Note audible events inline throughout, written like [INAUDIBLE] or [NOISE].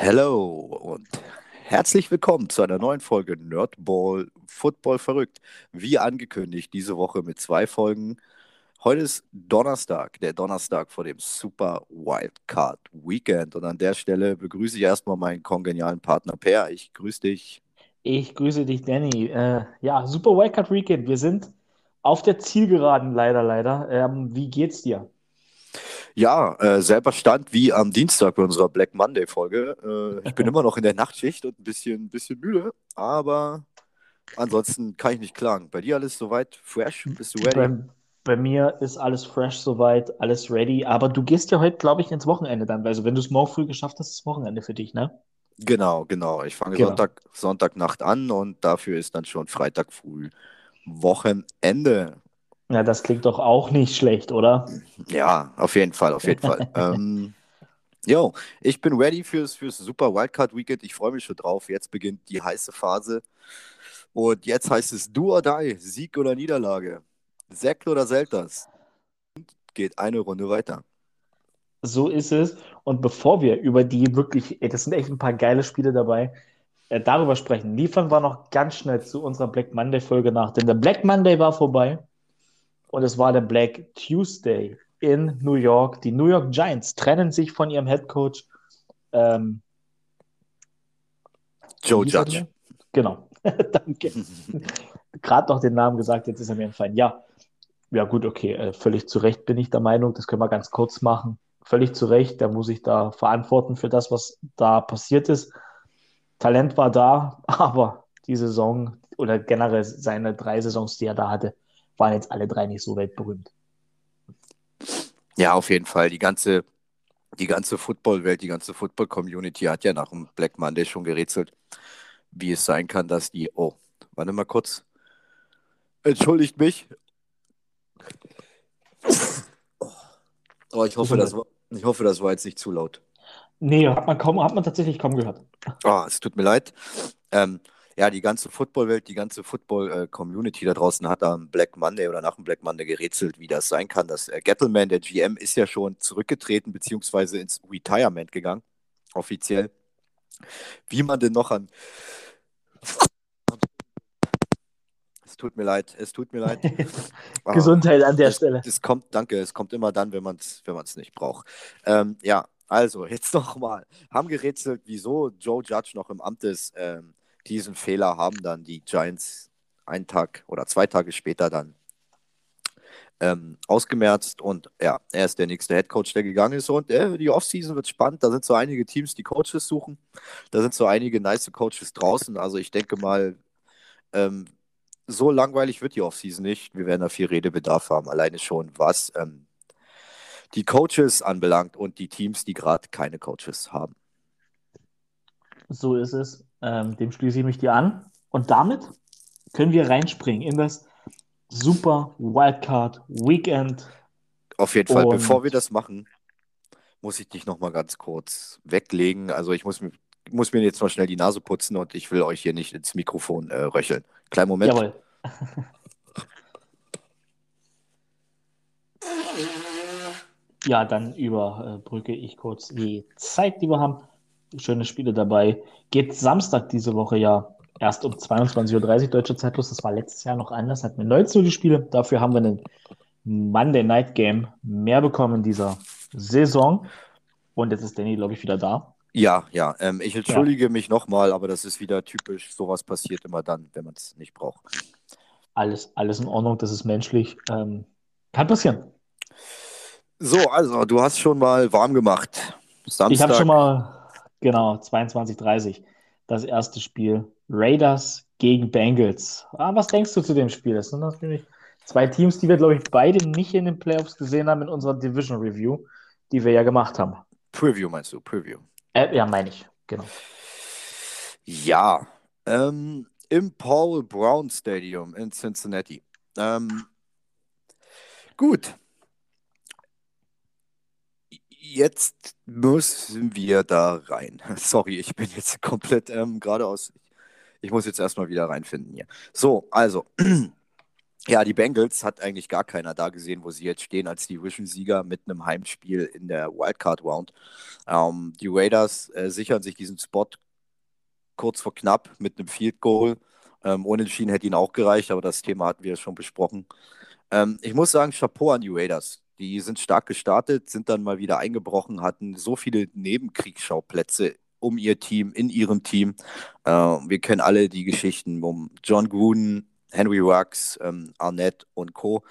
Hello und herzlich willkommen zu einer neuen Folge Nerdball Football verrückt. Wie angekündigt, diese Woche mit zwei Folgen. Heute ist Donnerstag, der Donnerstag vor dem Super Wildcard Weekend. Und an der Stelle begrüße ich erstmal meinen kongenialen Partner Per. Ich grüße dich. Ich grüße dich, Danny. Äh, ja, Super Wildcard Weekend. Wir sind auf der Zielgeraden, leider, leider. Ähm, wie geht's dir? Ja, äh, selber Stand wie am Dienstag bei unserer Black Monday-Folge. Äh, ich bin [LAUGHS] immer noch in der Nachtschicht und ein bisschen, bisschen müde, aber ansonsten kann ich nicht klagen. Bei dir alles soweit fresh? Bist du ready? Bei, bei mir ist alles fresh soweit, alles ready. Aber du gehst ja heute, glaube ich, ins Wochenende dann. Also, wenn du es morgen früh geschafft hast, ist das Wochenende für dich, ne? Genau, genau. Ich fange Genau. Sonntag, Sonntagnacht an und dafür ist dann schon Freitag früh Wochenende. Ja, das klingt doch auch nicht schlecht, oder? Ja, auf jeden Fall, auf jeden Fall. [LAUGHS] ähm, jo, ich bin ready fürs, fürs Super Wildcard Weekend. Ich freue mich schon drauf. Jetzt beginnt die heiße Phase. Und jetzt heißt es Do or Die, Sieg oder Niederlage. Säckl oder Selters. Geht eine Runde weiter. So ist es. Und bevor wir über die wirklich, ey, das sind echt ein paar geile Spiele dabei, äh, darüber sprechen, liefern wir noch ganz schnell zu unserer Black Monday-Folge nach. Denn der Black Monday war vorbei und es war der Black Tuesday in New York. Die New York Giants trennen sich von ihrem Head Coach. Ähm, Joe Judge. Genau. [LAUGHS] Danke. [LAUGHS] Gerade noch den Namen gesagt, jetzt ist er mir entfallen. Ja, ja gut, okay. Äh, völlig zu Recht bin ich der Meinung, das können wir ganz kurz machen. Völlig zu Recht, der muss sich da verantworten für das, was da passiert ist. Talent war da, [LAUGHS] aber die Saison oder generell seine drei Saisons, die er da hatte, waren jetzt alle drei nicht so weltberühmt. Ja, auf jeden Fall. Die ganze, die ganze Football-Welt, die ganze Football-Community hat ja nach dem Black Monday schon gerätselt, wie es sein kann, dass die. Oh, warte mal kurz. Entschuldigt mich. Oh, ich hoffe, das war, ich hoffe, das war jetzt nicht zu laut. Nee, hat man kaum, hat man tatsächlich kaum gehört. Ah, es tut mir leid. Ähm, ja, die ganze Football-Welt, die ganze Football-Community da draußen hat am Black Monday oder nach dem Black Monday gerätselt, wie das sein kann. Dass äh, Gettleman, der GM, ist ja schon zurückgetreten beziehungsweise ins Retirement gegangen, offiziell. Wie man denn noch an. Es tut mir leid, es tut mir leid. [LAUGHS] Gesundheit an der es, Stelle. es kommt, danke, es kommt immer dann, wenn man es wenn man's nicht braucht. Ähm, ja, also jetzt [LAUGHS] nochmal. Haben gerätselt, wieso Joe Judge noch im Amt ist. Ähm, diesen Fehler haben dann die Giants einen Tag oder zwei Tage später dann ähm, ausgemerzt und ja, er ist der nächste Head Coach, der gegangen ist und äh, die Offseason wird spannend. Da sind so einige Teams, die Coaches suchen. Da sind so einige nice Coaches draußen. Also ich denke mal, ähm, so langweilig wird die Offseason nicht. Wir werden da viel Redebedarf haben, alleine schon, was ähm, die Coaches anbelangt und die Teams, die gerade keine Coaches haben. So ist es. Ähm, dem schließe ich mich dir an. Und damit können wir reinspringen in das Super Wildcard Weekend. Auf jeden Fall, Und- bevor wir das machen, muss ich dich noch mal ganz kurz weglegen. Also ich muss mir, muss mir jetzt mal schnell die Nase putzen und ich will euch hier nicht ins Mikrofon äh, röcheln. Kleinen Moment. Jawohl. [LAUGHS] Ja, dann überbrücke ich kurz die Zeit, die wir haben. Schöne Spiele dabei. Geht Samstag diese Woche ja erst um 22.30 Uhr deutscher Zeitlos. Das war letztes Jahr noch anders. Hatten wir 19 Uhr die Spiele. Dafür haben wir einen Monday Night Game mehr bekommen in dieser Saison. Und jetzt ist Danny, glaube ich, wieder da. Ja, ja. Ähm, ich entschuldige mich nochmal, aber das ist wieder typisch. Sowas passiert immer dann, wenn man es nicht braucht. Alles, alles in Ordnung, das ist menschlich. Ähm, kann passieren. So, also du hast schon mal warm gemacht. Samstag. Ich habe schon mal, genau, 22:30 das erste Spiel. Raiders gegen Bengals. Ah, was denkst du zu dem Spiel? Das sind natürlich zwei Teams, die wir, glaube ich, beide nicht in den Playoffs gesehen haben in unserer Division Review, die wir ja gemacht haben. Preview meinst du? Preview. Äh, ja, meine ich, genau. Ja, ähm, im Paul Brown Stadium in Cincinnati. Ähm, gut. Jetzt müssen wir da rein. [LAUGHS] Sorry, ich bin jetzt komplett ähm, geradeaus. Ich muss jetzt erstmal wieder reinfinden hier. So, also, [CLEARS THROAT] ja, die Bengals hat eigentlich gar keiner da gesehen, wo sie jetzt stehen als Division-Sieger mit einem Heimspiel in der Wildcard-Round. Ähm, die Raiders äh, sichern sich diesen Spot kurz vor knapp mit einem Field Goal. Ähm, Unentschieden hätte ihnen auch gereicht, aber das Thema hatten wir schon besprochen. Ähm, ich muss sagen, Chapeau an die Raiders. Die sind stark gestartet, sind dann mal wieder eingebrochen, hatten so viele Nebenkriegsschauplätze um ihr Team, in ihrem Team. Äh, wir kennen alle die Geschichten um John Gruden, Henry Rux, ähm, Arnett und Co.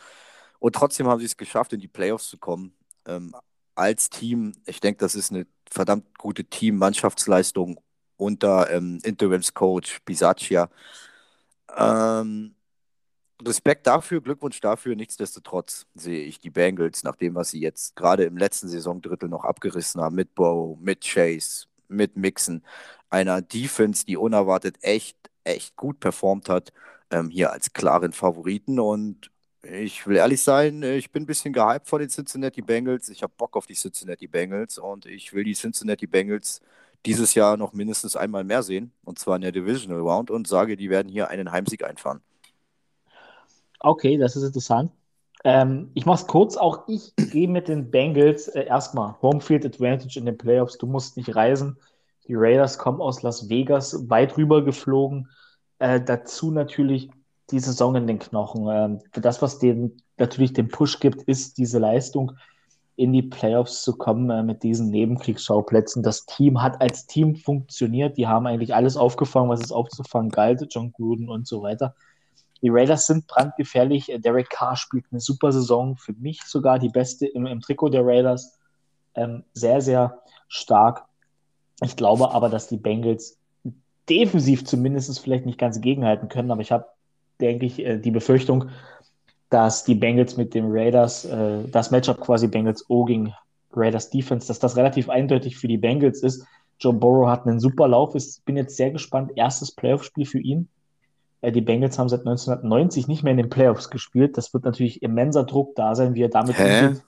Und trotzdem haben sie es geschafft, in die Playoffs zu kommen. Ähm, als Team, ich denke, das ist eine verdammt gute Team-Mannschaftsleistung unter ähm, Interims-Coach Bisaccia. Ähm, Respekt dafür, Glückwunsch dafür. Nichtsdestotrotz sehe ich die Bengals, nach dem, was sie jetzt gerade im letzten Saisondrittel noch abgerissen haben, mit Bow, mit Chase, mit Mixen, einer Defense, die unerwartet echt, echt gut performt hat, ähm, hier als klaren Favoriten. Und ich will ehrlich sein, ich bin ein bisschen gehypt vor den Cincinnati Bengals. Ich habe Bock auf die Cincinnati Bengals und ich will die Cincinnati Bengals dieses Jahr noch mindestens einmal mehr sehen, und zwar in der Divisional Round, und sage, die werden hier einen Heimsieg einfahren. Okay, das ist interessant. Ähm, ich mache es kurz. Auch ich gehe mit den Bengals äh, erstmal Homefield Advantage in den Playoffs. Du musst nicht reisen. Die Raiders kommen aus Las Vegas weit rüber geflogen. Äh, dazu natürlich die Saison in den Knochen. Ähm, das, was denen natürlich den Push gibt, ist diese Leistung, in die Playoffs zu kommen äh, mit diesen Nebenkriegsschauplätzen. Das Team hat als Team funktioniert. Die haben eigentlich alles aufgefangen, was es aufzufangen galt. John Gruden und so weiter. Die Raiders sind brandgefährlich. Äh, Derek Carr spielt eine super Saison. Für mich sogar die beste im, im Trikot der Raiders. Ähm, sehr, sehr stark. Ich glaube aber, dass die Bengals defensiv zumindest vielleicht nicht ganz gegenhalten können. Aber ich habe, denke ich, äh, die Befürchtung, dass die Bengals mit den Raiders, äh, das Matchup quasi Bengals O gegen Raiders Defense, dass das relativ eindeutig für die Bengals ist. Joe Burrow hat einen super Lauf. Ich bin jetzt sehr gespannt. Erstes Playoff-Spiel für ihn. Äh, die Bengals haben seit 1990 nicht mehr in den Playoffs gespielt. Das wird natürlich immenser Druck da sein, wie er damit Hä? umgeht.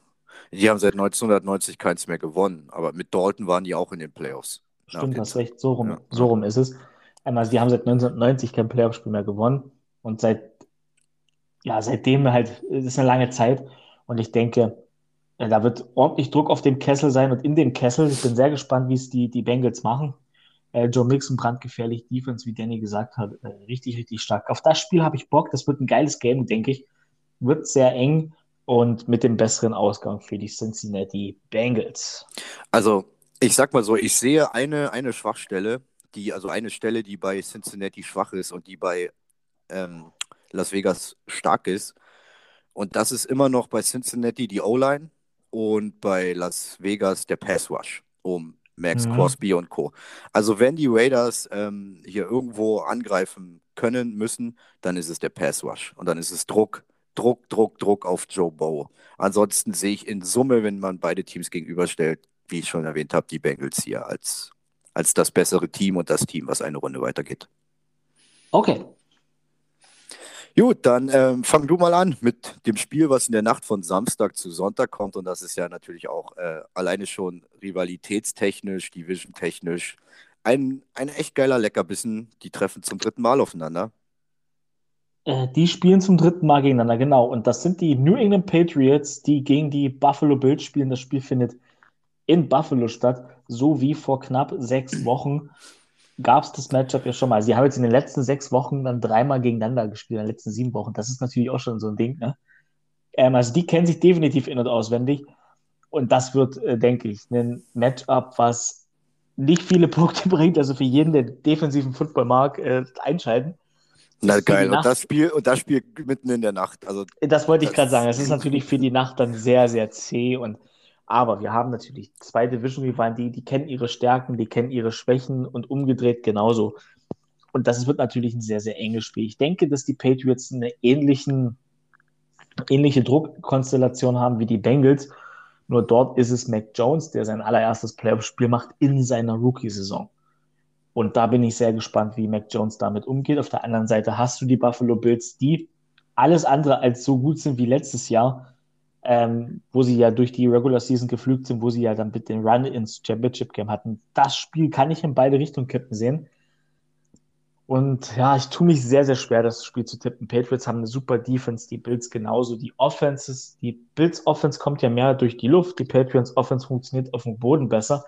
Die haben seit 1990 keins mehr gewonnen, aber mit Dalton waren die auch in den Playoffs. Stimmt, hast recht, so rum, ja. so rum ist es. Ähm, also die haben seit 1990 kein Playoff-Spiel mehr gewonnen und seit, ja, seitdem halt, das ist eine lange Zeit und ich denke, äh, da wird ordentlich Druck auf dem Kessel sein und in dem Kessel, ich bin sehr gespannt, wie es die, die Bengals machen. Äh, Joe Mixon brandgefährlich, Defense, wie Danny gesagt hat, äh, richtig, richtig stark. Auf das Spiel habe ich Bock. Das wird ein geiles Game, denke ich. Wird sehr eng und mit dem besseren Ausgang für die Cincinnati Bengals. Also, ich sag mal so, ich sehe eine, eine Schwachstelle, die, also eine Stelle, die bei Cincinnati schwach ist und die bei ähm, Las Vegas stark ist. Und das ist immer noch bei Cincinnati die O-Line und bei Las Vegas der Pass Rush, um Max mhm. Crosby und Co. Also wenn die Raiders ähm, hier irgendwo angreifen können, müssen, dann ist es der Pass Rush und dann ist es Druck, Druck, Druck, Druck auf Joe Bow. Ansonsten sehe ich in Summe, wenn man beide Teams gegenüberstellt, wie ich schon erwähnt habe, die Bengals hier als, als das bessere Team und das Team, was eine Runde weitergeht. Okay, Gut, dann ähm, fang du mal an mit dem Spiel, was in der Nacht von Samstag zu Sonntag kommt. Und das ist ja natürlich auch äh, alleine schon rivalitätstechnisch, division-technisch ein, ein echt geiler Leckerbissen. Die treffen zum dritten Mal aufeinander. Äh, die spielen zum dritten Mal gegeneinander, genau. Und das sind die New England Patriots, die gegen die Buffalo Bills spielen. Das Spiel findet in Buffalo statt, so wie vor knapp sechs Wochen gab es das Matchup ja schon mal. Sie haben jetzt in den letzten sechs Wochen dann dreimal gegeneinander gespielt, in den letzten sieben Wochen. Das ist natürlich auch schon so ein Ding. Ne? Ähm, also die kennen sich definitiv in- und auswendig. Und das wird, äh, denke ich, ein Matchup, was nicht viele [LAUGHS] Punkte bringt. Also für jeden, der defensiven Football mag, äh, einschalten. Na geil, und das Spiel, und das Spiel mitten in der Nacht. Also, das wollte ich gerade sagen. Es ist [LAUGHS] natürlich für die Nacht dann sehr, sehr zäh und aber wir haben natürlich zwei Division-Rivalen, die, die kennen ihre Stärken, die kennen ihre Schwächen und umgedreht genauso. Und das wird natürlich ein sehr, sehr enges Spiel. Ich denke, dass die Patriots eine ähnlichen, ähnliche Druckkonstellation haben wie die Bengals. Nur dort ist es Mac Jones, der sein allererstes Playoff-Spiel macht in seiner Rookie-Saison. Und da bin ich sehr gespannt, wie Mac Jones damit umgeht. Auf der anderen Seite hast du die Buffalo Bills, die alles andere als so gut sind wie letztes Jahr ähm, wo sie ja durch die Regular Season geflügt sind, wo sie ja dann mit den Run ins Championship Game hatten. Das Spiel kann ich in beide Richtungen kippen sehen. Und ja, ich tue mich sehr, sehr schwer, das Spiel zu tippen. Patriots haben eine super Defense, die Bills genauso. Die Offenses, die Bills Offense kommt ja mehr durch die Luft, die Patriots Offense funktioniert auf dem Boden besser.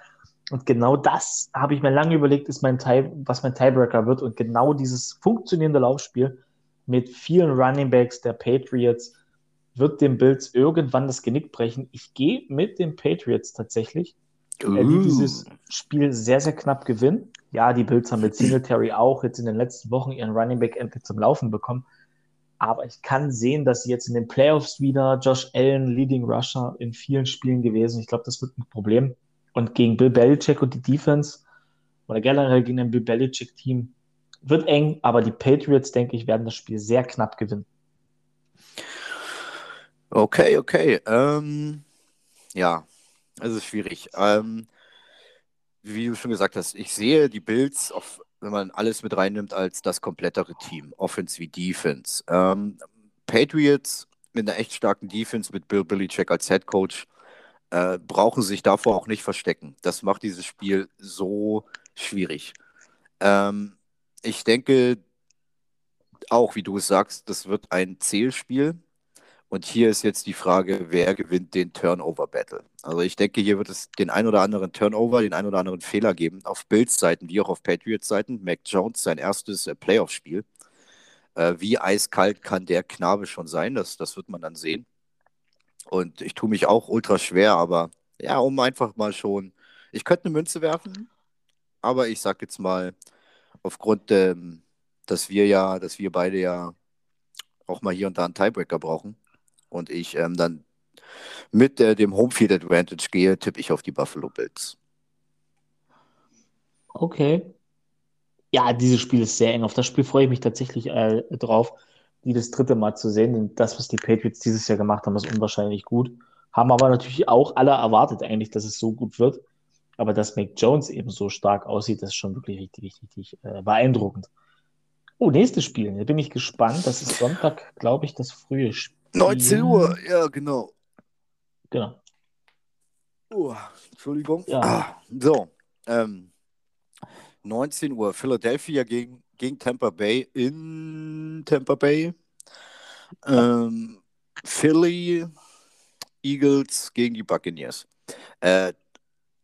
Und genau das habe ich mir lange überlegt, ist mein Tie, was mein Tiebreaker wird. Und genau dieses funktionierende Laufspiel mit vielen Running Backs der Patriots wird dem Bills irgendwann das Genick brechen. Ich gehe mit den Patriots tatsächlich, uh. die dieses Spiel sehr, sehr knapp gewinnen. Ja, die Bills haben mit Singletary auch jetzt in den letzten Wochen ihren Running Back endlich zum Laufen bekommen. Aber ich kann sehen, dass sie jetzt in den Playoffs wieder Josh Allen, Leading Rusher in vielen Spielen gewesen. Ich glaube, das wird ein Problem. Und gegen Bill Belichick und die Defense oder generell gegen ein Bill Belichick-Team wird eng, aber die Patriots, denke ich, werden das Spiel sehr knapp gewinnen. Okay, okay. Ähm, ja, es ist schwierig. Ähm, wie du schon gesagt hast, ich sehe die Bills, auf, wenn man alles mit reinnimmt, als das komplettere Team, Offense wie Defense. Ähm, Patriots mit einer echt starken Defense, mit Bill Belichick als Head Coach, äh, brauchen sich davor auch nicht verstecken. Das macht dieses Spiel so schwierig. Ähm, ich denke auch, wie du es sagst, das wird ein Zählspiel. Und hier ist jetzt die Frage, wer gewinnt den Turnover-Battle? Also ich denke, hier wird es den ein oder anderen Turnover, den ein oder anderen Fehler geben, auf Bills Seiten wie auch auf Patriots Seiten. Mac Jones, sein erstes äh, Playoff-Spiel. Äh, wie eiskalt kann der Knabe schon sein? Das, das wird man dann sehen. Und ich tue mich auch ultra schwer, aber ja, um einfach mal schon. Ich könnte eine Münze werfen, aber ich sag jetzt mal, aufgrund, ähm, dass wir ja, dass wir beide ja auch mal hier und da einen Tiebreaker brauchen, und ich ähm, dann mit äh, dem Homefield Advantage gehe, tippe ich auf die Buffalo Bills. Okay. Ja, dieses Spiel ist sehr eng. Auf das Spiel freue ich mich tatsächlich äh, drauf, die das dritte Mal zu sehen. Denn das, was die Patriots dieses Jahr gemacht haben, ist unwahrscheinlich gut. Haben aber natürlich auch alle erwartet, eigentlich, dass es so gut wird. Aber dass Mac Jones eben so stark aussieht, das ist schon wirklich richtig, richtig, äh, beeindruckend. Oh, nächstes Spiel. Da bin ich gespannt. Das ist Sonntag, glaube ich, das frühe Spiel. 19 Uhr, ja, genau. Genau. Uh, Entschuldigung. Ja. Ah, so, ähm, 19 Uhr, Philadelphia gegen, gegen Tampa Bay in Tampa Bay. Ähm, Philly, Eagles gegen die Buccaneers. Äh,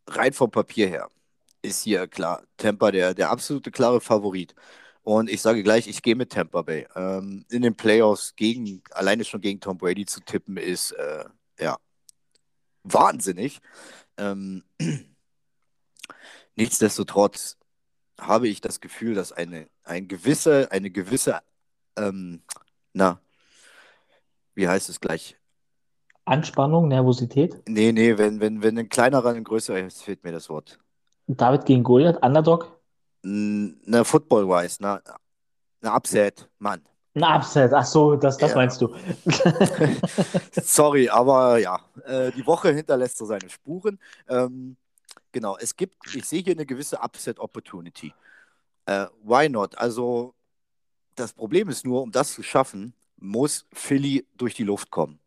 rein vom Papier her ist hier klar, Tampa der, der absolute klare Favorit. Und ich sage gleich, ich gehe mit Tampa Bay. Ähm, in den Playoffs gegen, alleine schon gegen Tom Brady zu tippen, ist äh, ja wahnsinnig. Ähm, [CLEARS THROAT] nichtsdestotrotz habe ich das Gefühl, dass eine, ein gewisse, eine gewisse, ähm, na, wie heißt es gleich? Anspannung, Nervosität? Nee, nee, wenn, wenn, wenn ein kleinerer, ein größerer, fehlt mir das Wort. David gegen Goliath, Underdog? Eine Football-wise, eine, eine Upset, Mann. Ein Upset, ach so, das, das ja. meinst du. [LAUGHS] Sorry, aber ja, äh, die Woche hinterlässt so seine Spuren. Ähm, genau, es gibt, ich sehe hier eine gewisse Upset-Opportunity. Äh, why not? Also, das Problem ist nur, um das zu schaffen, muss Philly durch die Luft kommen.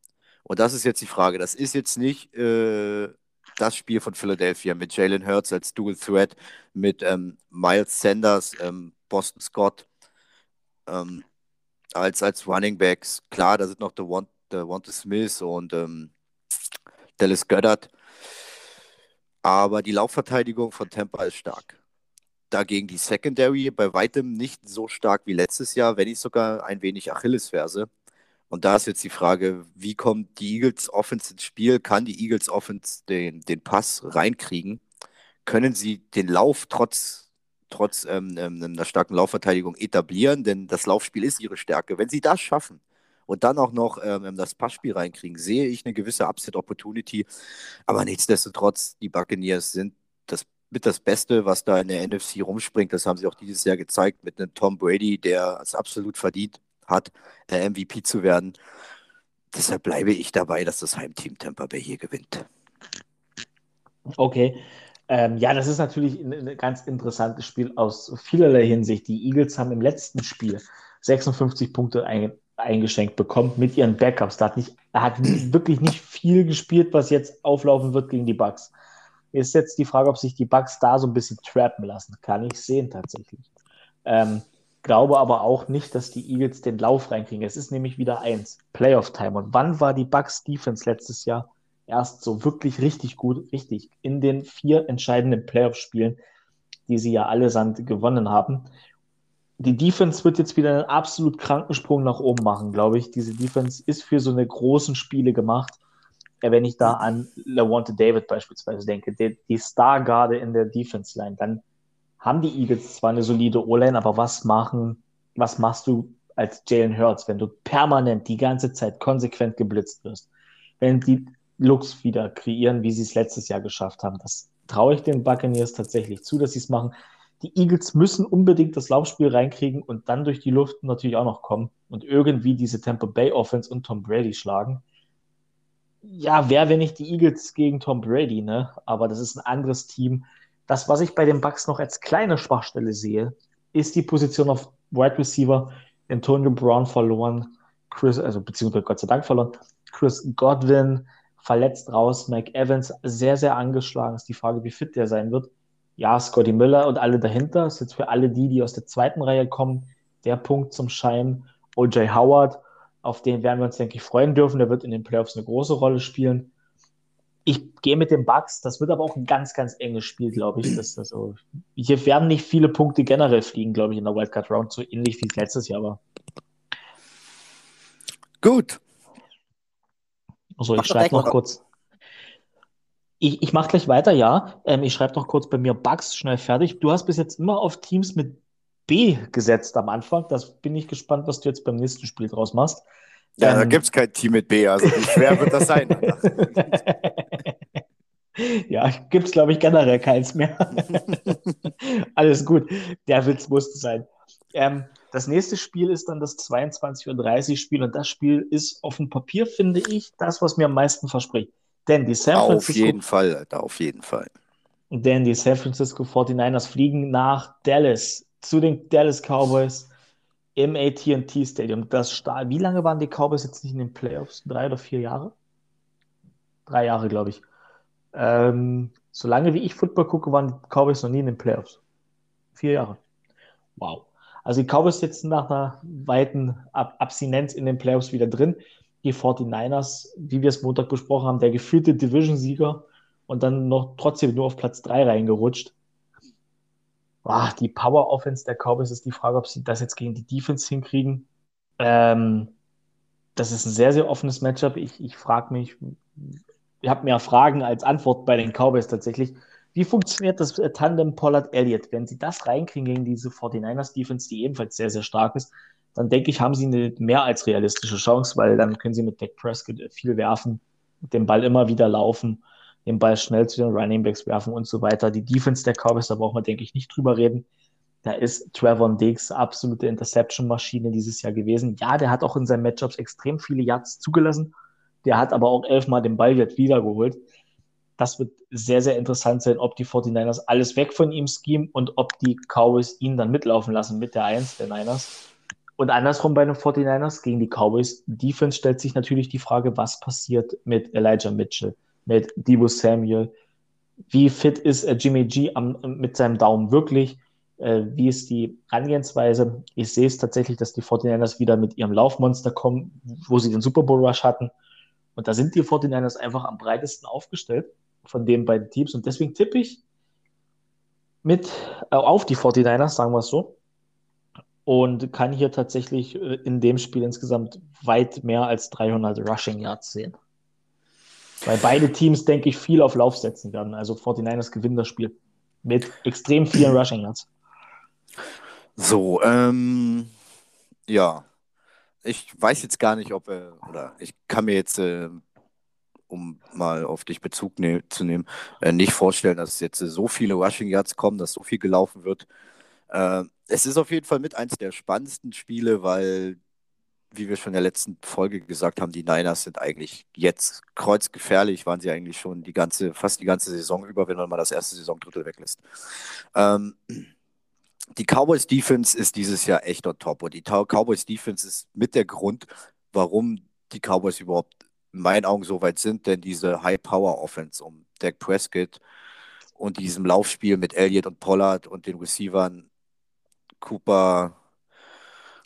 Und das ist jetzt die Frage. Das ist jetzt nicht äh, das Spiel von Philadelphia mit Jalen Hurts als Dual Threat, mit ähm, Miles Sanders, ähm, Boston Scott ähm, als, als Running Backs. Klar, da sind noch der Wante Smith und ähm, Dallas Goddard. Aber die Laufverteidigung von Tampa ist stark. Dagegen die Secondary bei weitem nicht so stark wie letztes Jahr, wenn nicht sogar ein wenig Achillesferse. Und da ist jetzt die Frage, wie kommt die Eagles Offense ins Spiel? Kann die Eagles Offense den, den Pass reinkriegen? Können sie den Lauf trotz, trotz ähm, ähm, einer starken Laufverteidigung etablieren? Denn das Laufspiel ist ihre Stärke. Wenn sie das schaffen und dann auch noch ähm, ähm das Passspiel reinkriegen, sehe ich eine gewisse Upset-Opportunity. Aber nichtsdestotrotz, die Buccaneers sind das mit das Beste, was da in der NFC rumspringt. Das haben sie auch dieses Jahr gezeigt mit einem Tom Brady, der es absolut verdient hat, äh, MVP zu werden. Deshalb bleibe ich dabei, dass das Heimteam Tampa Bay hier gewinnt. Okay. Ähm, ja, das ist natürlich ein, ein, ganz interessantes Spiel aus vielerlei Hinsicht. Die Eagles haben im letzten Spiel 56 Punkte ein, eingeschenkt bekommen mit ihren Backups. Da hat, nicht, hat wirklich nicht viel gespielt, was jetzt auflaufen wird gegen die Bucks. Ist jetzt die Frage, ob sich die Bucks da so ein bisschen trappen lassen. Kann ich sehen tatsächlich. Ähm, glaube aber auch nicht, dass die Eagles den Lauf reinkriegen. Es ist nämlich wieder eins, Playoff-Time. Und wann war die Bucks Defense letztes Jahr erst so wirklich richtig gut, richtig, in den vier entscheidenden Playoff-Spielen, die sie ja allesamt gewonnen haben. Die Defense wird jetzt wieder einen absolut kranken Sprung nach oben machen, glaube ich. Diese Defense ist für so eine großen Spiele gemacht. Wenn ich da an Lawante David beispielsweise denke, die, die Stargarde in der Defense-Line, dann haben die Eagles zwar eine solide O-Line, aber was machen, was machst du als Jalen Hurts, wenn du permanent die ganze Zeit konsequent geblitzt wirst? Wenn die Looks wieder kreieren, wie sie es letztes Jahr geschafft haben. Das traue ich den Buccaneers tatsächlich zu, dass sie es machen. Die Eagles müssen unbedingt das Laufspiel reinkriegen und dann durch die Luft natürlich auch noch kommen und irgendwie diese Tampa Bay Offense und Tom Brady schlagen. Ja, wer, wenn nicht die Eagles gegen Tom Brady, ne? Aber das ist ein anderes Team. Das, was ich bei den Bucks noch als kleine Schwachstelle sehe, ist die Position auf Wide Receiver. Antonio Brown verloren, Chris, also beziehungsweise Gott sei Dank verloren. Chris Godwin, verletzt raus. Mike Evans sehr, sehr angeschlagen. Ist die Frage, wie fit der sein wird. Ja, Scotty Miller und alle dahinter. Ist jetzt für alle die, die aus der zweiten Reihe kommen, der Punkt zum Schein. OJ Howard, auf den werden wir uns, denke ich, freuen dürfen. Der wird in den Playoffs eine große Rolle spielen. Ich gehe mit den Bucks. Das wird aber auch ein ganz, ganz enges Spiel, glaube ich. Das, also, hier werden nicht viele Punkte generell fliegen, glaube ich, in der Wildcard Round, so ähnlich wie es letztes Jahr war. Gut, also ich schreibe noch kurz. Ich, ich mache gleich weiter, ja. Ähm, ich schreibe noch kurz bei mir Bugs schnell fertig. Du hast bis jetzt immer auf Teams mit B gesetzt am Anfang. Das bin ich gespannt, was du jetzt beim nächsten Spiel draus machst. Ja, ähm, da gibt es kein Team mit B. Also wie schwer wird das sein? [LAUGHS] ja, gibt es, glaube ich, generell keins mehr. [LAUGHS] Alles gut. Der Witz musste sein. Ähm, das nächste Spiel ist dann das 22.30 Uhr Spiel und das Spiel ist auf dem Papier, finde ich, das, was mir am meisten verspricht. Denn die San Francisco. Auf jeden Fall, Alter, auf jeden Fall. Denn die San Francisco 49ers fliegen nach Dallas zu den Dallas Cowboys im AT&T Stadium. Das Wie lange waren die Cowboys jetzt nicht in den Playoffs? Drei oder vier Jahre? Drei Jahre, glaube ich. Ähm, solange wie ich Football gucke, waren die Cowboys noch nie in den Playoffs. Vier Jahre. Wow. Also die Cowboys sitzen nach einer weiten Ab Abstinenz in den Playoffs wieder drin. Die 49ers, wie wir es Montag besprochen haben, der gefühlte Division-Sieger und dann noch trotzdem nur auf Platz 3 reingerutscht. Boah, die Power-Offense der Cowboys ist die Frage, ob sie das jetzt gegen die Defense hinkriegen. Ähm, das ist ein sehr, sehr offenes Matchup. Ich, ich frage mich, ich habe mehr Fragen als Antwort bei den Cowboys tatsächlich. Wie funktioniert das äh, Tandem Pollard-Elliott? Wenn sie das reinkriegen gegen diese 49ers-Defense, die ebenfalls sehr, sehr stark ist, dann denke ich, haben sie eine mehr als realistische Chance, weil dann können sie mit Dak Prescott äh, viel werfen, den Ball immer wieder laufen, den Ball schnell zu den Running Backs werfen und so weiter. Die Defense der Cowboys, da braucht man, denke ich, nicht drüber reden. Da ist Trevor Diggs absolute Interception-Maschine dieses Jahr gewesen. Ja, der hat auch in seinen Matchups extrem viele Yards zugelassen. Der hat aber auch elfmal den Ball wiedergeholt. Das wird sehr, sehr interessant sein, ob die 49ers alles weg von ihm schemen und ob die Cowboys ihn dann mitlaufen lassen mit der 1 der Niners. Und andersrum bei den 49ers gegen die Cowboys Defense stellt sich natürlich die Frage, was passiert mit Elijah Mitchell, mit Debo Samuel. Wie fit ist äh, Jimmy G am, mit seinem Daumen wirklich? Äh, wie ist die Angehensweise? Ich sehe es tatsächlich, dass die 49ers wieder mit ihrem Laufmonster kommen, wo sie den Super Bowl Rush hatten. Und da sind die 49ers einfach am breitesten aufgestellt von den beiden Teams. Und deswegen tippe ich mit äh, auf die 49ers, sagen wir es so. Und kann hier tatsächlich äh, in dem Spiel insgesamt weit mehr als 300 Rushing Yards sehen. Weil beide Teams, denke ich, viel auf Lauf setzen werden. Also 49ers gewinnen das Spiel mit extrem vielen Rushing Yards. So, ähm, ja. Ich weiß jetzt gar nicht, ob er, oder ich kann mir jetzt äh, um mal auf dich Bezug ne zu nehmen, äh, nicht vorstellen, dass jetzt so viele Rushing Yards kommen, dass so viel gelaufen wird. Äh, es ist auf jeden Fall mit eins der spannendsten Spiele, weil, wie wir schon in der letzten Folge gesagt haben, die Niners sind eigentlich jetzt kreuzgefährlich, waren sie eigentlich schon die ganze, fast die ganze Saison über, wenn man mal das erste Saisondrittel weglässt. Ähm, die Cowboys Defense ist dieses Jahr echt on top und die Cowboys Defense ist mit der Grund, warum die Cowboys überhaupt in meinen Augen so weit sind, denn diese High-Power-Offense um Dak Prescott und diesem Laufspiel mit Elliott und Pollard und den Receivern Cooper,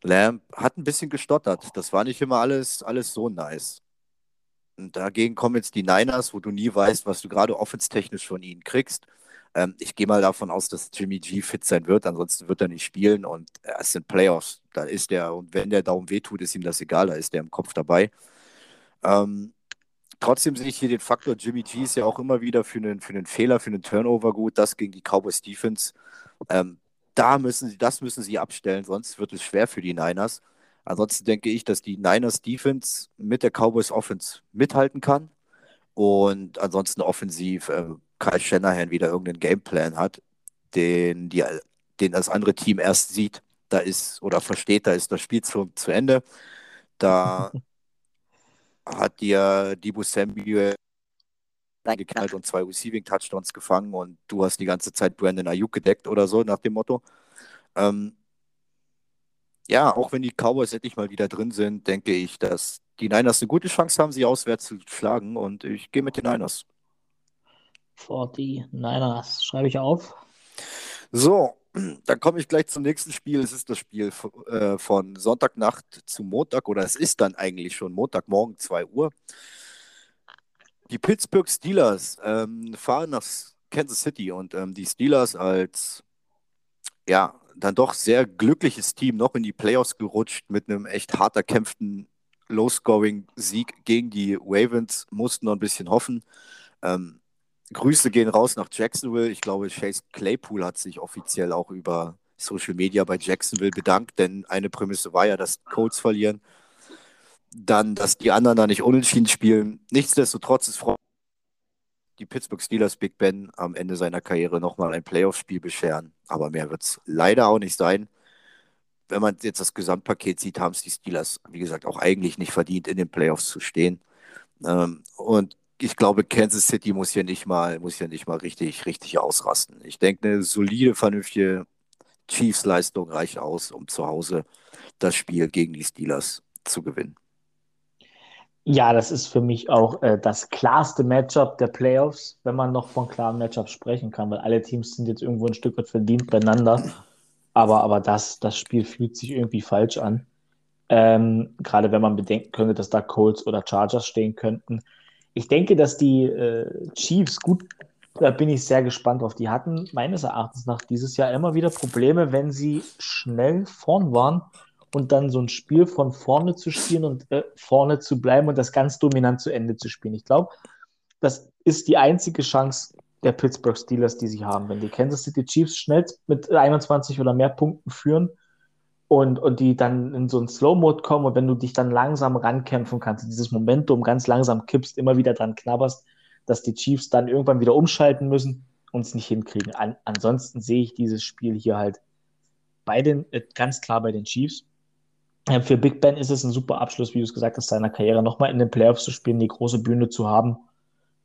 Lamb hat ein bisschen gestottert. Das war nicht immer alles, alles so nice. Und dagegen kommen jetzt die Niners, wo du nie weißt, was du gerade offenstechnisch von ihnen kriegst. Ähm, ich gehe mal davon aus, dass Jimmy G fit sein wird, ansonsten wird er nicht spielen und es sind Playoffs. Da ist der, und wenn der Daumen wehtut, ist ihm das egal, da ist der im Kopf dabei. Ähm, trotzdem sehe ich hier den Faktor, Jimmy G ist ja auch immer wieder für einen, für einen Fehler, für einen Turnover gut, das gegen die Cowboys Defense. Ähm, da müssen sie, das müssen sie abstellen, sonst wird es schwer für die Niners. Ansonsten denke ich, dass die Niners Defense mit der Cowboys Offense mithalten kann. Und ansonsten offensiv äh, Kyle Shanahan wieder irgendeinen Gameplan hat, den, die, den das andere Team erst sieht, da ist oder versteht, da ist das Spiel zu, zu Ende. Da [LAUGHS] hat dir Dibu Samuel geknallt und zwei Receiving Touchdowns gefangen und du hast die ganze Zeit Brandon Ayuk gedeckt oder so, nach dem Motto. Ähm, ja, auch wenn die Cowboys endlich mal wieder drin sind, denke ich, dass die Niners eine gute Chance haben, sie auswärts zu schlagen und ich gehe mit den Niners. 49ers, schreibe ich auf. So, [CLEARS THROAT] dann komme ich gleich zum nächsten Spiel. Es ist das Spiel äh, von Sonntagnacht zu Montag oder es ist dann eigentlich schon Montagmorgen 2 Uhr. Die Pittsburgh Steelers ähm, fahren nach Kansas City und ähm, die Steelers als ja dann doch sehr glückliches Team noch in die Playoffs gerutscht mit einem echt hart erkämpften Low-Scoring-Sieg gegen die Ravens, mussten noch ein bisschen hoffen. Ähm, Grüße gehen raus nach Jacksonville. Ich glaube, Chase Claypool hat sich offiziell auch über Social Media bei Jacksonville bedankt, denn eine Prämisse war ja, dass Colts verlieren. Dann, dass die anderen da nicht unentschieden spielen. Nichtsdestotrotz ist die Pittsburgh Steelers Big Ben am Ende seiner Karriere nochmal ein Playoff-Spiel bescheren. Aber mehr wird es leider auch nicht sein. Wenn man jetzt das Gesamtpaket sieht, haben es die Steelers, wie gesagt, auch eigentlich nicht verdient, in den Playoffs zu stehen. Ähm, und ich glaube, Kansas City muss hier nicht mal, muss hier nicht mal richtig, richtig ausrasten. Ich denke, eine solide, vernünftige Chiefs-Leistung reicht aus, um zu Hause das Spiel gegen die Steelers zu gewinnen. Ja, das ist für mich auch äh, das klarste Matchup der Playoffs, wenn man noch von klaren Matchups sprechen kann, weil alle Teams sind jetzt irgendwo ein Stück weit verdient beieinander. Aber, aber das, das Spiel fühlt sich irgendwie falsch an. Ähm, gerade wenn man bedenken könnte, dass da Colts oder Chargers stehen könnten. Ich denke, dass die äh, Chiefs gut, da bin ich sehr gespannt drauf. Die hatten meines Erachtens nach dieses Jahr immer wieder Probleme, wenn sie schnell vorn waren und dann so ein Spiel von vorne zu spielen und äh, vorne zu bleiben und das ganz dominant zu Ende zu spielen. Ich glaube, das ist die einzige Chance der Pittsburgh Steelers, die sie haben. Wenn die Kansas City Chiefs schnell mit 21 oder mehr Punkten führen, und, und die dann in so einen Slow-Mode kommen und wenn du dich dann langsam rankämpfen kannst, dieses Momentum ganz langsam kippst, immer wieder dran knabberst, dass die Chiefs dann irgendwann wieder umschalten müssen und es nicht hinkriegen. An, ansonsten sehe ich dieses Spiel hier halt bei den, äh, ganz klar bei den Chiefs. Für Big Ben ist es ein super Abschluss, wie du es gesagt hast, seiner Karriere nochmal in den Playoffs zu spielen, die große Bühne zu haben.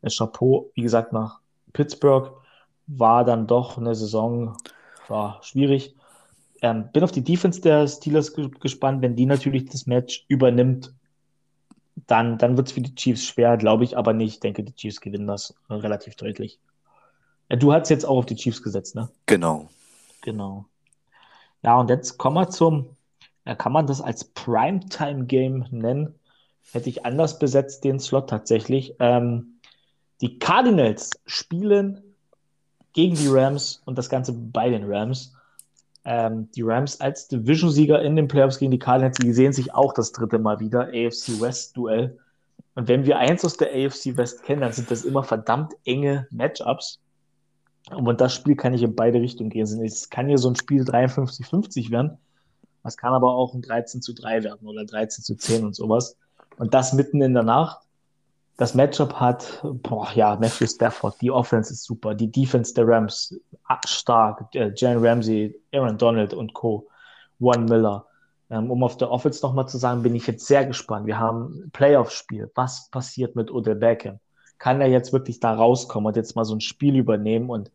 Chapeau, wie gesagt, nach Pittsburgh war dann doch eine Saison war schwierig. Ähm, bin auf die Defense der Steelers gespannt. Wenn die natürlich das Match übernimmt, dann, dann wird es für die Chiefs schwer, glaube ich, aber nicht. Ich denke, die Chiefs gewinnen das relativ deutlich. Äh, du hast jetzt auch auf die Chiefs gesetzt, ne? Genau. Genau. Ja, und jetzt kommen wir zum, ja, kann man das als Primetime-Game nennen? Hätte ich anders besetzt, den Slot tatsächlich. Ähm, die Cardinals spielen gegen die Rams und das Ganze bei den Rams ähm, die Rams als Division-Sieger in den Playoffs gegen die Cardinals, die sehen sich auch das dritte Mal wieder, AFC West-Duell. Und wenn wir eins aus der AFC West kennen, dann sind das immer verdammt enge Matchups. Und das Spiel kann ich in beide Richtungen gehen. Es kann hier so ein Spiel 53-50 werden. Es kann aber auch ein 13 zu 3 werden oder 13 zu 10 und sowas. Und das mitten in der Nacht das Matchup hat, boah, ja, Matthew Stafford, die Offense ist super, die Defense der Rams stark, äh, Ramsey, Aaron Donald und Co., One Miller. Ähm, um auf der Offense nochmal zu sagen, bin ich jetzt sehr gespannt. Wir haben ein Playoff-Spiel. Was passiert mit Odell Beckham? Kann er jetzt wirklich da rauskommen und jetzt mal so ein Spiel übernehmen und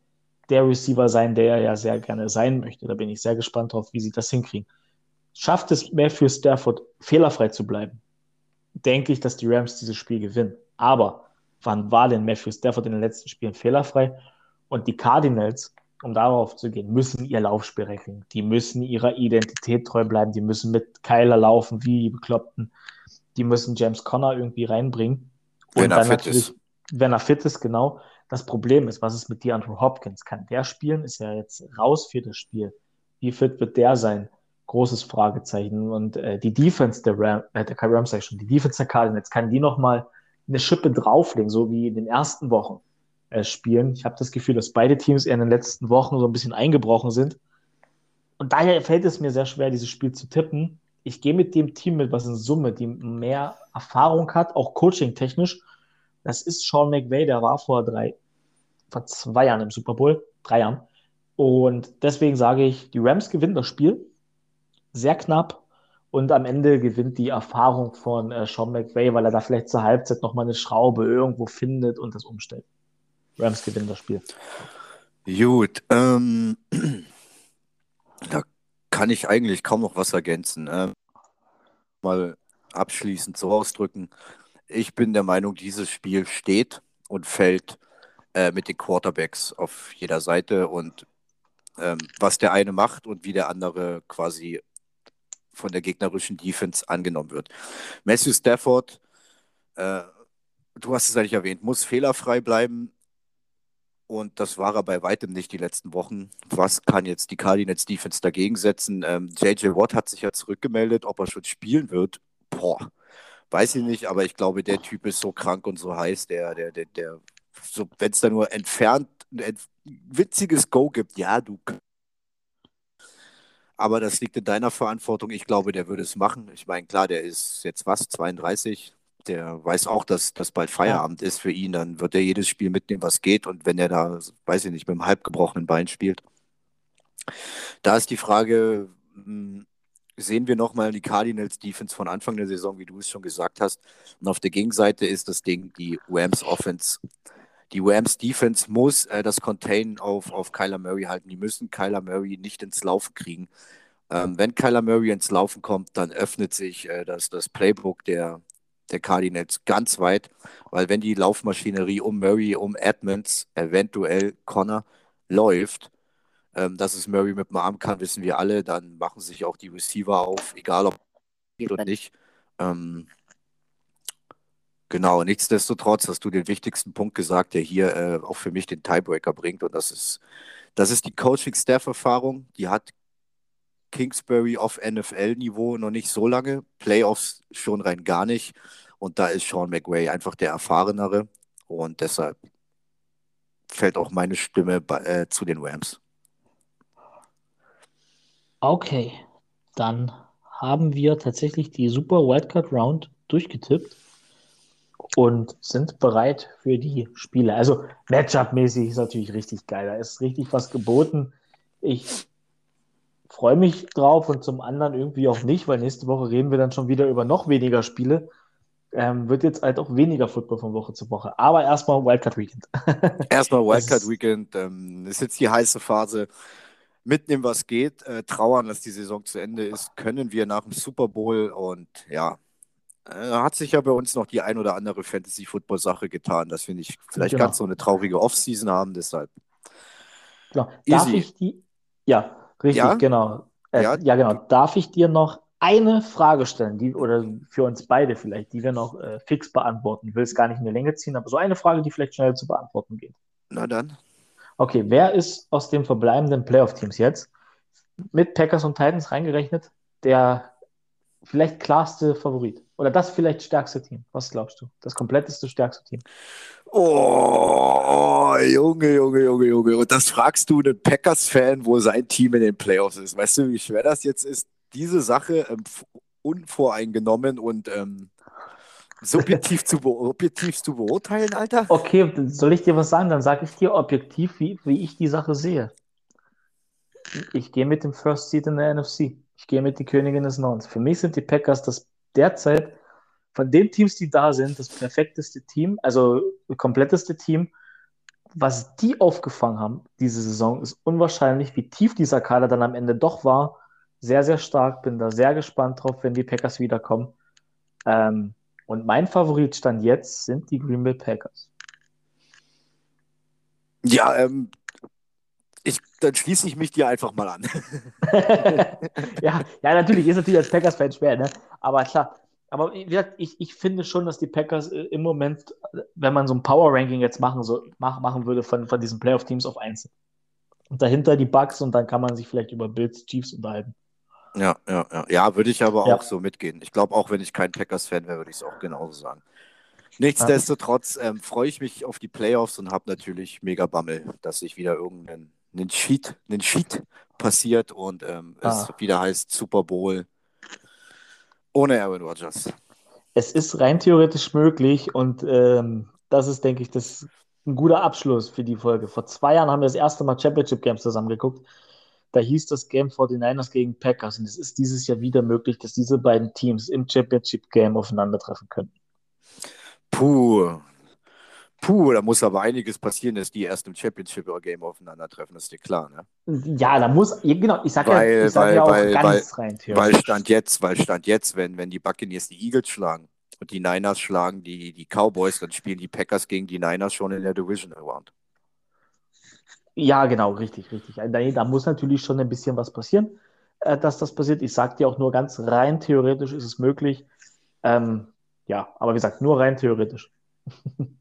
der Receiver sein, der er ja sehr gerne sein möchte? Da bin ich sehr gespannt drauf, wie sie das hinkriegen. Schafft es Matthew Stafford, fehlerfrei zu bleiben? Denke ich, dass die Rams dieses Spiel gewinnen. Aber wann war denn Matthew Stafford in den letzten Spielen fehlerfrei? Und die Cardinals um darauf zu gehen, müssen ihr Laufspiel regeln. Die müssen ihrer Identität treu bleiben. Die müssen mit Kyler laufen wie die Bekloppten. Die müssen James Conner irgendwie reinbringen. Wenn er fit ist. Wenn er fit ist, genau. Das Problem ist, was ist mit DeAndre Hopkins? Kann der spielen? Ist ja jetzt raus für das Spiel. Wie fit wird der sein? Großes Fragezeichen. Und äh, die Defense der Ram, äh, der Rams, sag ich schon, die Defense der Cardinals, kann die nochmal eine Schippe drauflegen, so wie in den ersten Wochen äh, spielen. Ich habe das Gefühl, dass beide Teams eher in den letzten Wochen so ein bisschen eingebrochen sind. Und daher fällt es mir sehr schwer, dieses Spiel zu tippen. Ich gehe mit dem Team mit, was in Summe, die mehr Erfahrung hat, auch coaching-technisch. Das ist Sean McVay, der war vor drei, vor zwei Jahren im Super Bowl, drei Jahren. Und deswegen sage ich, die Rams gewinnen das Spiel. Sehr knapp. Und am Ende gewinnt die Erfahrung von äh, Sean McVay, weil er da vielleicht zur Halbzeit nochmal eine Schraube irgendwo findet und das umstellt. Rams gewinnen das Spiel. Gut, ähm, da kann ich eigentlich kaum noch was ergänzen. Ähm, mal abschließend so ausdrücken. Ich bin der Meinung, dieses Spiel steht und fällt äh, mit den Quarterbacks auf jeder Seite und ähm, was der eine macht und wie der andere quasi von der gegnerischen Defense angenommen wird. Matthew Stafford, äh, du hast es eigentlich erwähnt, muss fehlerfrei bleiben. Und das war er bei weitem nicht die letzten Wochen. Was kann jetzt die Cardinals Defense dagegen setzen? Ähm, JJ Watt hat sich ja zurückgemeldet, ob er schon spielen wird. Boah, weiß ich nicht, aber ich glaube, der Typ ist so krank und so heiß, der, der, der, der so, wenn es da nur entfernt ein witziges Go gibt, ja, du. Aber das liegt in deiner Verantwortung. Ich glaube, der würde es machen. Ich meine, klar, der ist jetzt was, 32, der weiß auch, dass das bald Feierabend ist für ihn. Dann wird er jedes Spiel mitnehmen, was geht. Und wenn er da, weiß ich nicht, mit einem halb gebrochenen Bein spielt, da ist die Frage, hm, sehen wir nochmal die Cardinals Defense von Anfang der Saison, wie du es schon gesagt hast. Und auf der Gegenseite ist das Ding die Rams Offense. Die Rams Defense muss äh, das Contain auf, auf Kyler Murray halten. Die müssen Kyler Murray nicht ins Laufen kriegen. Ähm, wenn Kyler Murray ins Laufen kommt, dann öffnet sich äh, das, das Playbook der, der Cardinals ganz weit, weil wenn die Laufmaschinerie um Murray, um Edmonds, eventuell Connor läuft, ähm, dass es Murray mit dem Arm kann, wissen wir alle, dann machen sich auch die Receiver auf, egal ob oder nicht. Ähm, genau, nichtsdestotrotz hast du den wichtigsten Punkt gesagt, der hier äh, auch für mich den Tiebreaker bringt und das ist, das ist die Coaching-Staff-Erfahrung, die hat Kingsbury auf NFL-Niveau noch nicht so lange, Playoffs schon rein gar nicht. Und da ist Sean McWay einfach der Erfahrenere. Und deshalb fällt auch meine Stimme bei, äh, zu den Rams. Okay, dann haben wir tatsächlich die Super Wildcard Round durchgetippt und sind bereit für die Spiele. Also Matchup-mäßig ist natürlich richtig geil. Da ist richtig was geboten. Ich freue mich drauf und zum anderen irgendwie auch nicht, weil nächste Woche reden wir dann schon wieder über noch weniger Spiele. Ähm, wird jetzt halt auch weniger Football von Woche zu Woche. Aber erstmal Wildcard Weekend. [LAUGHS] erstmal Wildcard Weekend. Ähm, ist jetzt die heiße Phase. Mitnehmen, was geht. Äh, trauern, dass die Saison zu Ende ist. Können wir nach dem Super Bowl und ja, hat sich ja bei uns noch die ein oder andere Fantasy-Football-Sache getan, dass wir nicht vielleicht genau. ganz so eine traurige Offseason haben. Deshalb. Genau. Darf ich die? Ja, Richtig, ja? genau. Äh, ja? ja? genau. Darf ich dir noch eine Frage stellen, die, oder für uns beide vielleicht, die wir noch äh, fix beantworten? Ich will es gar nicht in die Länge ziehen, aber so eine Frage, die vielleicht schnell zu beantworten geht. Na dann. Okay, wer ist aus den verbleibenden Playoff-Teams jetzt mit Packers und Titans reingerechnet der vielleicht klarste Favorit? Oder das vielleicht stärkste Team? Was glaubst du? Das kompletteste, stärkste Team? Oh, Junge, Junge, Junge, Junge. Und das fragst du einen Packers-Fan, wo sein Team in den Playoffs ist. Weißt du, wie schwer das jetzt ist, diese Sache ähm, unvoreingenommen und ähm, subjektiv zu, objektiv zu beurteilen, Alter? Okay, soll ich dir was sagen? Dann sage ich dir objektiv, wie, wie ich die Sache sehe. Ich gehe mit dem First Seed in der NFC. Ich gehe mit die Königin des Nordens. Für mich sind die Packers das derzeit von den Teams, die da sind, das perfekteste Team, also kompletteste Team. Was die aufgefangen haben diese Saison, ist unwahrscheinlich, wie tief dieser Kader dann am Ende doch war. Sehr, sehr stark. Bin da sehr gespannt drauf, wenn die Packers wiederkommen. Ähm, und mein Favoritstand jetzt sind die Green Bay Packers. Ja, ähm, dann schließe ich mich dir einfach mal an. [LAUGHS] ja, ja, natürlich ist natürlich als Packers-Fan schwer, ne? Aber klar, aber wie gesagt, ich, ich finde schon, dass die Packers äh, im Moment, wenn man so ein Power-Ranking jetzt machen, so, mach, machen würde von, von diesen Playoff-Teams auf 1. Und dahinter die Bugs und dann kann man sich vielleicht über Bills, Chiefs unterhalten. Ja, ja, ja. Ja, würde ich aber ja. auch so mitgehen. Ich glaube, auch wenn ich kein Packers-Fan wäre, würde ich es auch genauso sagen. Nichtsdestotrotz ähm, freue ich mich auf die Playoffs und habe natürlich mega Bammel, dass sich wieder irgendein einen Cheat, einen Cheat passiert und ähm, ah. es wieder heißt Super Bowl ohne Aaron Rodgers. Es ist rein theoretisch möglich und ähm, das ist, denke ich, das ein guter Abschluss für die Folge. Vor zwei Jahren haben wir das erste Mal Championship Games zusammengeguckt. Da hieß das Game 49ers gegen Packers und es ist dieses Jahr wieder möglich, dass diese beiden Teams im Championship Game aufeinandertreffen können. Puh. Puh, da muss aber einiges passieren, dass die erst im Championship-Game aufeinandertreffen, das ist dir klar, ne? Ja, da muss, genau, ich sage ja, ich sag weil, ja auch weil, ganz weil, rein. Weil Stand jetzt, weil Stand jetzt, wenn, wenn die Buccaneers die Eagles schlagen und die Niners schlagen die, die Cowboys, dann spielen die Packers gegen die Niners schon in der Division Round. Ja, genau, richtig, richtig. Da, da muss natürlich schon ein bisschen was passieren, äh, dass das passiert. Ich sage dir auch nur ganz rein theoretisch ist es möglich. Ähm, ja, aber wie gesagt, nur rein theoretisch. [LAUGHS]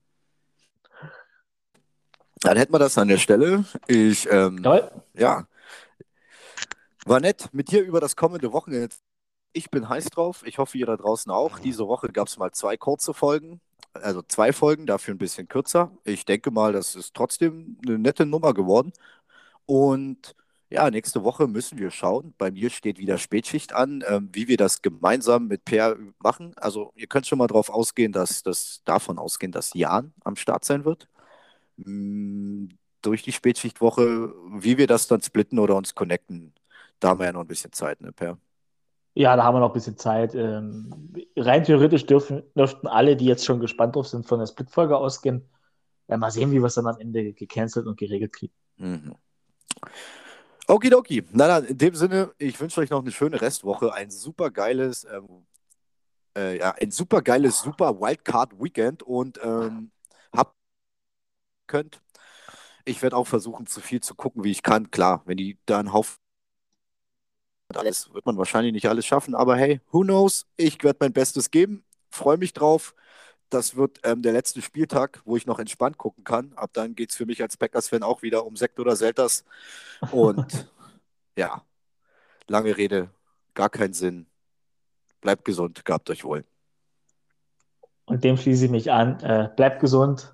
Dann hätten wir das an der Stelle. Ich, ähm, ja, war nett mit dir über das kommende Wochenende. Ich bin heiß drauf. Ich hoffe, ihr da draußen auch. Diese Woche gab es mal zwei kurze Folgen. Also zwei Folgen, dafür ein bisschen kürzer. Ich denke mal, das ist trotzdem eine nette Nummer geworden. Und ja, nächste Woche müssen wir schauen. Bei mir steht wieder Spätschicht an, ähm, wie wir das gemeinsam mit Per machen. Also ihr könnt schon mal darauf ausgehen, dass das davon ausgehen, dass Jan am Start sein wird. Hm, durch die Spätschichtwoche, wie wir das dann splitten oder uns connecten, da haben wir ja noch ein bisschen Zeit, ne, Per? Ja, da haben wir noch ein bisschen Zeit. Ähm, rein theoretisch dürfen, dürften alle, die jetzt schon gespannt drauf sind, von der Split-Folge ausgehen. Ja, mal sehen, wie wir es dann am Ende gecancelt und geregelt kriegen. Mhm. Okidoki. Na dann, in dem Sinne, ich wünsche euch noch eine schöne Restwoche, ein super geiles, ähm, äh, ja, ein super geiles, super Wildcard-Weekend und ähm, könnt. Ich werde auch versuchen, so viel zu gucken, wie ich kann. Klar, wenn die da einen Haufen alles wird man wahrscheinlich nicht alles schaffen, aber hey, who knows? Ich werde mein Bestes geben. Freue mich drauf. Das wird ähm, der letzte Spieltag, wo ich noch entspannt gucken kann. Ab dann geht es für mich als Packers-Fan auch wieder um Sekt oder Selters. Und [LAUGHS] ja, lange Rede, gar keinen Sinn. Bleibt gesund, gehabt euch wohl. Und dem schließe ich mich an. Äh, bleibt gesund